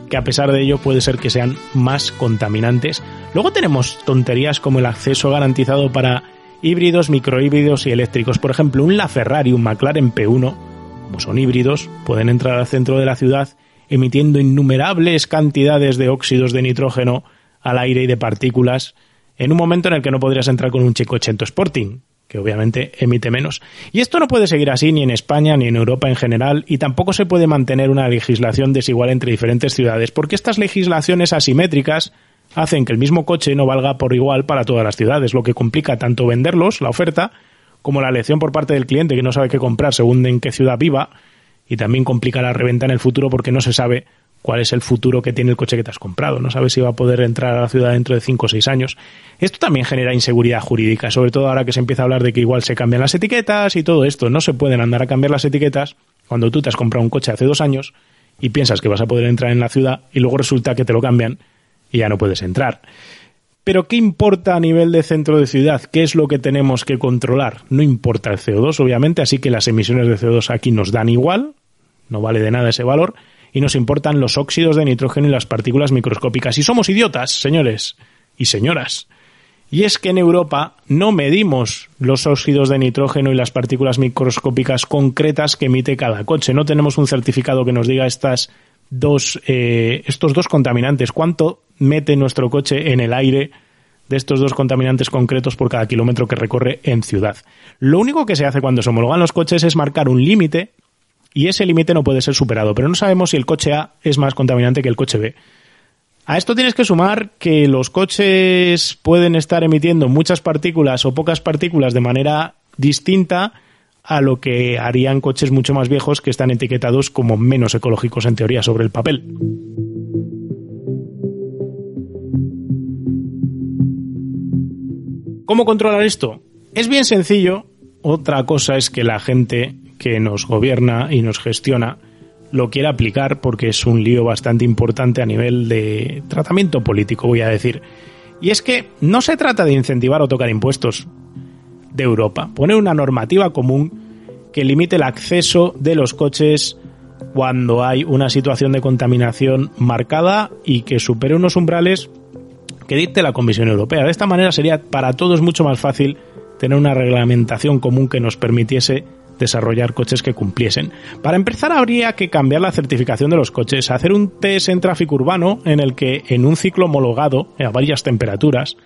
que a pesar de ello puede ser que sean más contaminantes. Luego tenemos tonterías como el acceso garantizado para híbridos, microhíbridos y eléctricos. Por ejemplo, un LaFerrari, un McLaren P1, como son híbridos, pueden entrar al centro de la ciudad emitiendo innumerables cantidades de óxidos de nitrógeno al aire y de partículas, en un momento en el que no podrías entrar con un Checo 80 Sporting, que obviamente emite menos. Y esto no puede seguir así ni en España ni en Europa en general, y tampoco se puede mantener una legislación desigual entre diferentes ciudades, porque estas legislaciones asimétricas hacen que el mismo coche no valga por igual para todas las ciudades, lo que complica tanto venderlos, la oferta, como la elección por parte del cliente que no sabe qué comprar según en qué ciudad viva, y también complica la reventa en el futuro porque no se sabe cuál es el futuro que tiene el coche que te has comprado. No sabes si va a poder entrar a la ciudad dentro de 5 o 6 años. Esto también genera inseguridad jurídica, sobre todo ahora que se empieza a hablar de que igual se cambian las etiquetas y todo esto. No se pueden andar a cambiar las etiquetas cuando tú te has comprado un coche hace dos años y piensas que vas a poder entrar en la ciudad y luego resulta que te lo cambian y ya no puedes entrar. Pero ¿qué importa a nivel de centro de ciudad? ¿Qué es lo que tenemos que controlar? No importa el CO2, obviamente, así que las emisiones de CO2 aquí nos dan igual, no vale de nada ese valor, y nos importan los óxidos de nitrógeno y las partículas microscópicas. Y somos idiotas, señores y señoras. Y es que en Europa no medimos los óxidos de nitrógeno y las partículas microscópicas concretas que emite cada coche. No tenemos un certificado que nos diga estas dos, eh, estos dos contaminantes, cuánto mete nuestro coche en el aire de estos dos contaminantes concretos por cada kilómetro que recorre en ciudad. Lo único que se hace cuando se homologan los coches es marcar un límite y ese límite no puede ser superado, pero no sabemos si el coche A es más contaminante que el coche B. A esto tienes que sumar que los coches pueden estar emitiendo muchas partículas o pocas partículas de manera distinta a lo que harían coches mucho más viejos que están etiquetados como menos ecológicos en teoría sobre el papel. ¿Cómo controlar esto? Es bien sencillo. Otra cosa es que la gente que nos gobierna y nos gestiona lo quiere aplicar porque es un lío bastante importante a nivel de tratamiento político, voy a decir. Y es que no se trata de incentivar o tocar impuestos de Europa, poner una normativa común que limite el acceso de los coches cuando hay una situación de contaminación marcada y que supere unos umbrales que dicte la Comisión Europea. De esta manera sería para todos mucho más fácil tener una reglamentación común que nos permitiese desarrollar coches que cumpliesen. Para empezar habría que cambiar la certificación de los coches, hacer un test en tráfico urbano en el que en un ciclo homologado a varias temperaturas,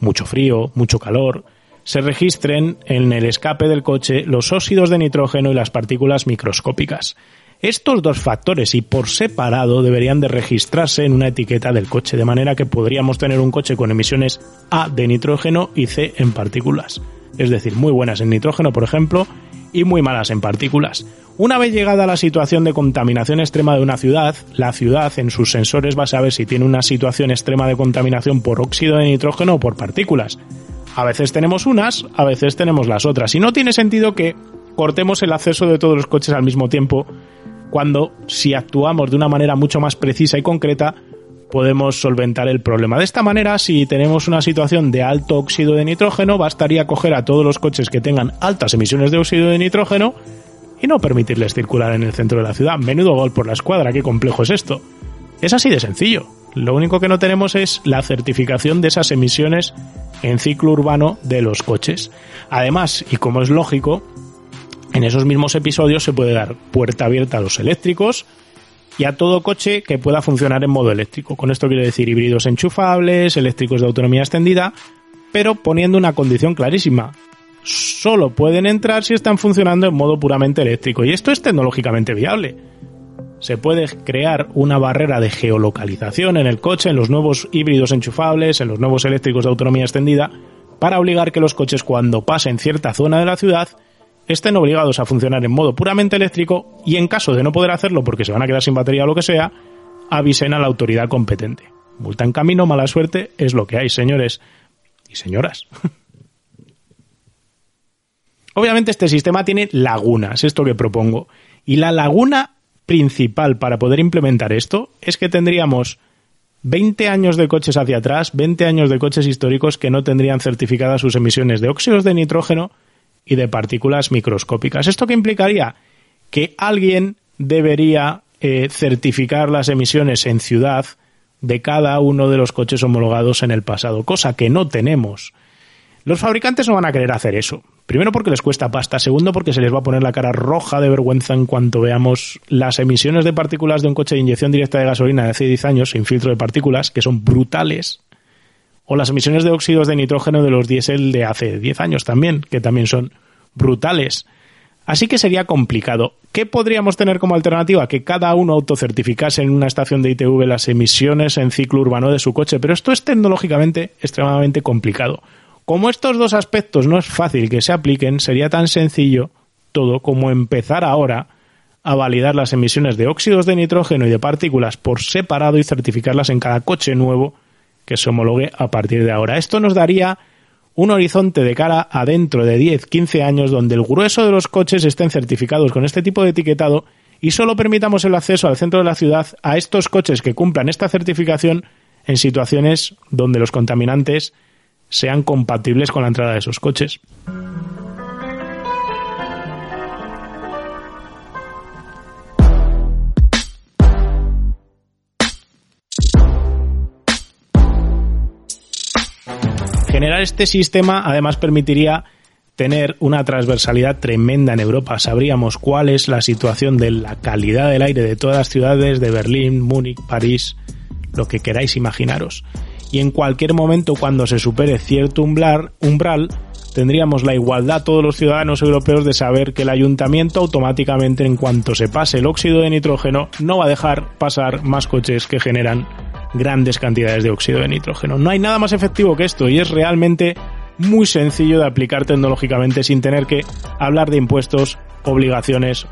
mucho frío, mucho calor, se registren en el escape del coche los óxidos de nitrógeno y las partículas microscópicas. Estos dos factores y por separado deberían de registrarse en una etiqueta del coche, de manera que podríamos tener un coche con emisiones A de nitrógeno y C en partículas. Es decir, muy buenas en nitrógeno, por ejemplo, y muy malas en partículas. Una vez llegada la situación de contaminación extrema de una ciudad, la ciudad en sus sensores va a saber si tiene una situación extrema de contaminación por óxido de nitrógeno o por partículas. A veces tenemos unas, a veces tenemos las otras. Y no tiene sentido que cortemos el acceso de todos los coches al mismo tiempo cuando si actuamos de una manera mucho más precisa y concreta podemos solventar el problema. De esta manera, si tenemos una situación de alto óxido de nitrógeno, bastaría coger a todos los coches que tengan altas emisiones de óxido de nitrógeno y no permitirles circular en el centro de la ciudad. Menudo gol por la escuadra, qué complejo es esto. Es así de sencillo. Lo único que no tenemos es la certificación de esas emisiones en ciclo urbano de los coches. Además, y como es lógico, en esos mismos episodios se puede dar puerta abierta a los eléctricos, y a todo coche que pueda funcionar en modo eléctrico. Con esto quiero decir híbridos enchufables, eléctricos de autonomía extendida, pero poniendo una condición clarísima. Solo pueden entrar si están funcionando en modo puramente eléctrico y esto es tecnológicamente viable. Se puede crear una barrera de geolocalización en el coche, en los nuevos híbridos enchufables, en los nuevos eléctricos de autonomía extendida, para obligar que los coches cuando pasen cierta zona de la ciudad estén obligados a funcionar en modo puramente eléctrico y en caso de no poder hacerlo porque se van a quedar sin batería o lo que sea, avisen a la autoridad competente. Multa en camino, mala suerte, es lo que hay, señores y señoras. Obviamente este sistema tiene lagunas, esto que propongo. Y la laguna principal para poder implementar esto es que tendríamos 20 años de coches hacia atrás, 20 años de coches históricos que no tendrían certificadas sus emisiones de óxidos de nitrógeno y de partículas microscópicas. ¿Esto qué implicaría? Que alguien debería eh, certificar las emisiones en ciudad de cada uno de los coches homologados en el pasado, cosa que no tenemos. Los fabricantes no van a querer hacer eso. Primero porque les cuesta pasta, segundo porque se les va a poner la cara roja de vergüenza en cuanto veamos las emisiones de partículas de un coche de inyección directa de gasolina de hace 10 años sin filtro de partículas, que son brutales, o las emisiones de óxidos de nitrógeno de los diésel de hace 10 años también, que también son brutales. Así que sería complicado. ¿Qué podríamos tener como alternativa? Que cada uno autocertificase en una estación de ITV las emisiones en ciclo urbano de su coche, pero esto es tecnológicamente extremadamente complicado. Como estos dos aspectos no es fácil que se apliquen, sería tan sencillo todo como empezar ahora a validar las emisiones de óxidos de nitrógeno y de partículas por separado y certificarlas en cada coche nuevo que se homologue a partir de ahora. Esto nos daría un horizonte de cara a dentro de 10, 15 años donde el grueso de los coches estén certificados con este tipo de etiquetado y solo permitamos el acceso al centro de la ciudad a estos coches que cumplan esta certificación en situaciones donde los contaminantes sean compatibles con la entrada de esos coches. Generar este sistema además permitiría tener una transversalidad tremenda en Europa. Sabríamos cuál es la situación de la calidad del aire de todas las ciudades de Berlín, Múnich, París, lo que queráis imaginaros. Y en cualquier momento cuando se supere cierto umbral, umbral tendríamos la igualdad todos los ciudadanos europeos de saber que el ayuntamiento automáticamente en cuanto se pase el óxido de nitrógeno no va a dejar pasar más coches que generan grandes cantidades de óxido de nitrógeno. No hay nada más efectivo que esto y es realmente muy sencillo de aplicar tecnológicamente sin tener que hablar de impuestos, obligaciones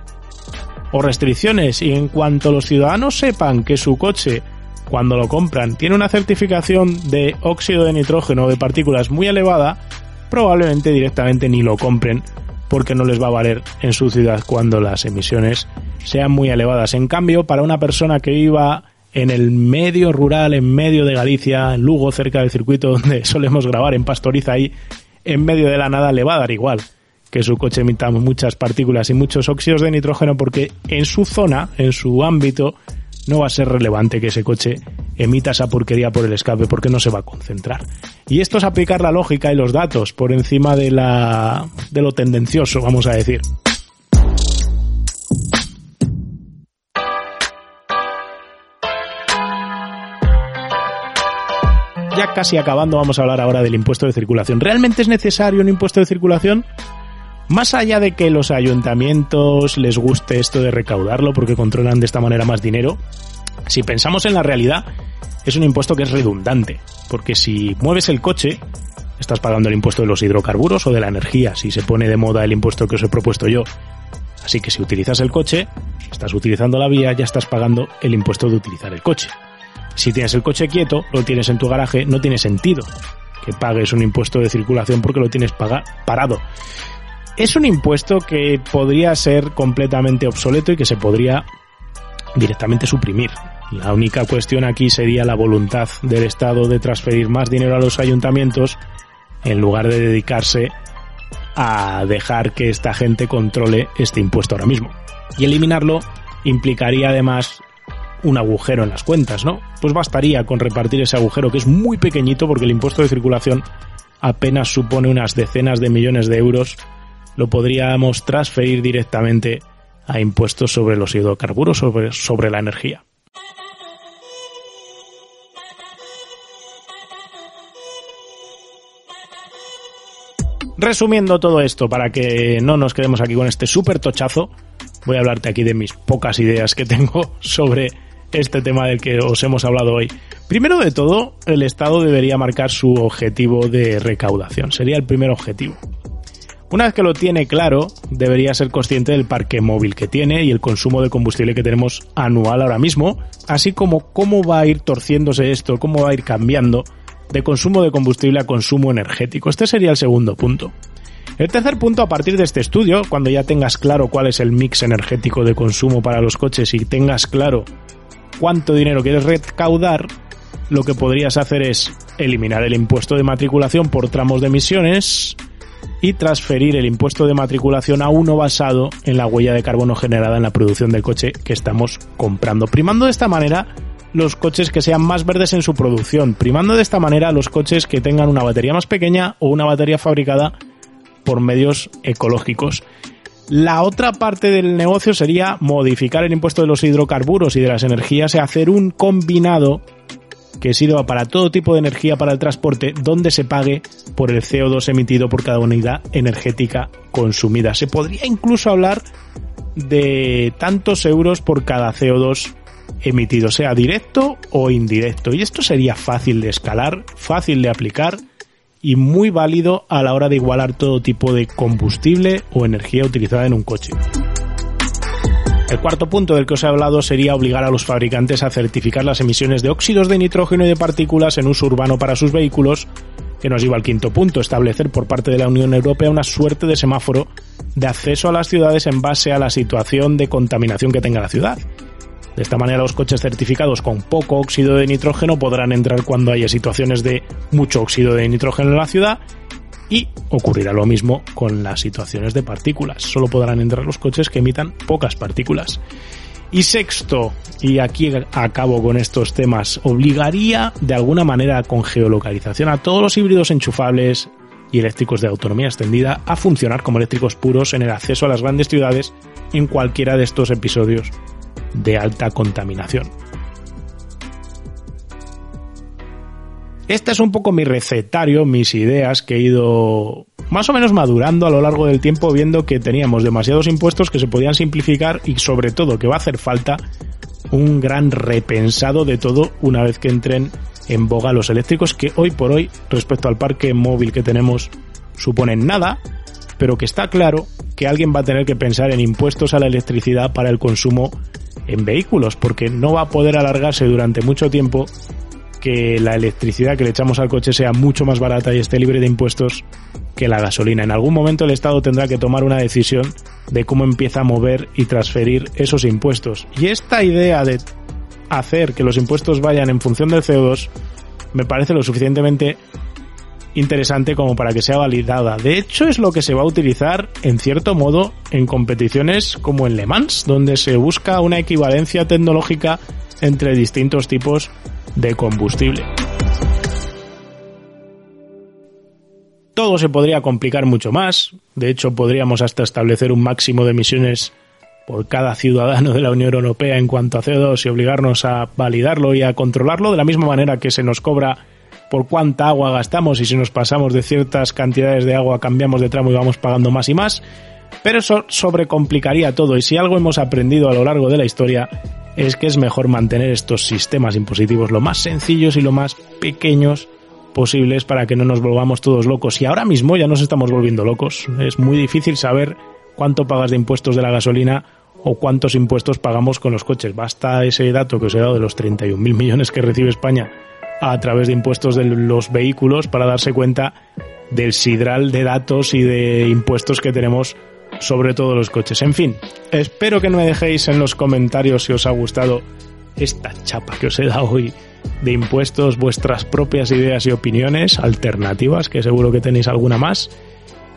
o restricciones. Y en cuanto los ciudadanos sepan que su coche, cuando lo compran, tiene una certificación de óxido de nitrógeno o de partículas muy elevada, probablemente directamente ni lo compren porque no les va a valer en su ciudad cuando las emisiones sean muy elevadas. En cambio, para una persona que viva en el medio rural, en medio de Galicia, en Lugo, cerca del circuito donde solemos grabar, en Pastoriza, ahí en medio de la nada, le va a dar igual que su coche emita muchas partículas y muchos óxidos de nitrógeno porque en su zona, en su ámbito, no va a ser relevante que ese coche emita esa porquería por el escape porque no se va a concentrar. Y esto es aplicar la lógica y los datos por encima de la de lo tendencioso, vamos a decir. Casi acabando, vamos a hablar ahora del impuesto de circulación. ¿Realmente es necesario un impuesto de circulación? Más allá de que los ayuntamientos les guste esto de recaudarlo porque controlan de esta manera más dinero, si pensamos en la realidad, es un impuesto que es redundante, porque si mueves el coche, estás pagando el impuesto de los hidrocarburos o de la energía, si se pone de moda el impuesto que os he propuesto yo. Así que si utilizas el coche, estás utilizando la vía, ya estás pagando el impuesto de utilizar el coche. Si tienes el coche quieto, lo tienes en tu garaje, no tiene sentido que pagues un impuesto de circulación porque lo tienes parado es un impuesto que podría ser completamente obsoleto y que se podría directamente suprimir. La única cuestión aquí sería la voluntad del Estado de transferir más dinero a los ayuntamientos en lugar de dedicarse a dejar que esta gente controle este impuesto ahora mismo. Y eliminarlo implicaría además un agujero en las cuentas, ¿no? Pues bastaría con repartir ese agujero que es muy pequeñito porque el impuesto de circulación apenas supone unas decenas de millones de euros lo podríamos transferir directamente a impuestos sobre los hidrocarburos, sobre, sobre la energía. Resumiendo todo esto, para que no nos quedemos aquí con este súper tochazo, voy a hablarte aquí de mis pocas ideas que tengo sobre este tema del que os hemos hablado hoy. Primero de todo, el Estado debería marcar su objetivo de recaudación. Sería el primer objetivo. Una vez que lo tiene claro, debería ser consciente del parque móvil que tiene y el consumo de combustible que tenemos anual ahora mismo, así como cómo va a ir torciéndose esto, cómo va a ir cambiando de consumo de combustible a consumo energético. Este sería el segundo punto. El tercer punto, a partir de este estudio, cuando ya tengas claro cuál es el mix energético de consumo para los coches y tengas claro cuánto dinero quieres recaudar, lo que podrías hacer es eliminar el impuesto de matriculación por tramos de emisiones, y transferir el impuesto de matriculación a uno basado en la huella de carbono generada en la producción del coche que estamos comprando, primando de esta manera los coches que sean más verdes en su producción, primando de esta manera los coches que tengan una batería más pequeña o una batería fabricada por medios ecológicos. La otra parte del negocio sería modificar el impuesto de los hidrocarburos y de las energías y hacer un combinado que sirva para todo tipo de energía para el transporte donde se pague por el CO2 emitido por cada unidad energética consumida. Se podría incluso hablar de tantos euros por cada CO2 emitido, sea directo o indirecto. Y esto sería fácil de escalar, fácil de aplicar y muy válido a la hora de igualar todo tipo de combustible o energía utilizada en un coche. El cuarto punto del que os he hablado sería obligar a los fabricantes a certificar las emisiones de óxidos de nitrógeno y de partículas en uso urbano para sus vehículos, que nos lleva al quinto punto, establecer por parte de la Unión Europea una suerte de semáforo de acceso a las ciudades en base a la situación de contaminación que tenga la ciudad. De esta manera los coches certificados con poco óxido de nitrógeno podrán entrar cuando haya situaciones de mucho óxido de nitrógeno en la ciudad y ocurrirá lo mismo con las situaciones de partículas. Solo podrán entrar los coches que emitan pocas partículas. Y sexto, y aquí acabo con estos temas, obligaría de alguna manera con geolocalización a todos los híbridos enchufables y eléctricos de autonomía extendida a funcionar como eléctricos puros en el acceso a las grandes ciudades en cualquiera de estos episodios de alta contaminación. Este es un poco mi recetario, mis ideas que he ido más o menos madurando a lo largo del tiempo viendo que teníamos demasiados impuestos que se podían simplificar y sobre todo que va a hacer falta un gran repensado de todo una vez que entren en boga los eléctricos que hoy por hoy respecto al parque móvil que tenemos suponen nada, pero que está claro que alguien va a tener que pensar en impuestos a la electricidad para el consumo en vehículos porque no va a poder alargarse durante mucho tiempo que la electricidad que le echamos al coche sea mucho más barata y esté libre de impuestos que la gasolina. En algún momento el Estado tendrá que tomar una decisión de cómo empieza a mover y transferir esos impuestos. Y esta idea de hacer que los impuestos vayan en función del CO2 me parece lo suficientemente interesante como para que sea validada. De hecho, es lo que se va a utilizar en cierto modo en competiciones como en Le Mans, donde se busca una equivalencia tecnológica entre distintos tipos de combustible. Todo se podría complicar mucho más, de hecho podríamos hasta establecer un máximo de emisiones por cada ciudadano de la Unión Europea en cuanto a CO2 y obligarnos a validarlo y a controlarlo de la misma manera que se nos cobra por cuánta agua gastamos y si nos pasamos de ciertas cantidades de agua cambiamos de tramo y vamos pagando más y más. Pero eso sobrecomplicaría todo y si algo hemos aprendido a lo largo de la historia es que es mejor mantener estos sistemas impositivos lo más sencillos y lo más pequeños posibles para que no nos volvamos todos locos. Y ahora mismo ya nos estamos volviendo locos. Es muy difícil saber cuánto pagas de impuestos de la gasolina o cuántos impuestos pagamos con los coches. Basta ese dato que os he dado de los 31.000 millones que recibe España a través de impuestos de los vehículos para darse cuenta del sidral de datos y de impuestos que tenemos sobre todos los coches. En fin, espero que no me dejéis en los comentarios si os ha gustado esta chapa que os he dado hoy de impuestos, vuestras propias ideas y opiniones alternativas, que seguro que tenéis alguna más.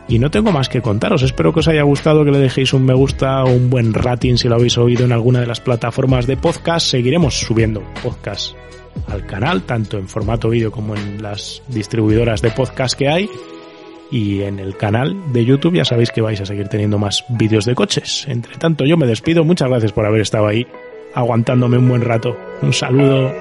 Y no tengo más que contaros. Espero que os haya gustado, que le dejéis un me gusta un buen rating si lo habéis oído en alguna de las plataformas de podcast. Seguiremos subiendo podcast al canal, tanto en formato vídeo como en las distribuidoras de podcast que hay. Y en el canal de YouTube ya sabéis que vais a seguir teniendo más vídeos de coches. Entre tanto, yo me despido. Muchas gracias por haber estado ahí, aguantándome un buen rato. Un saludo.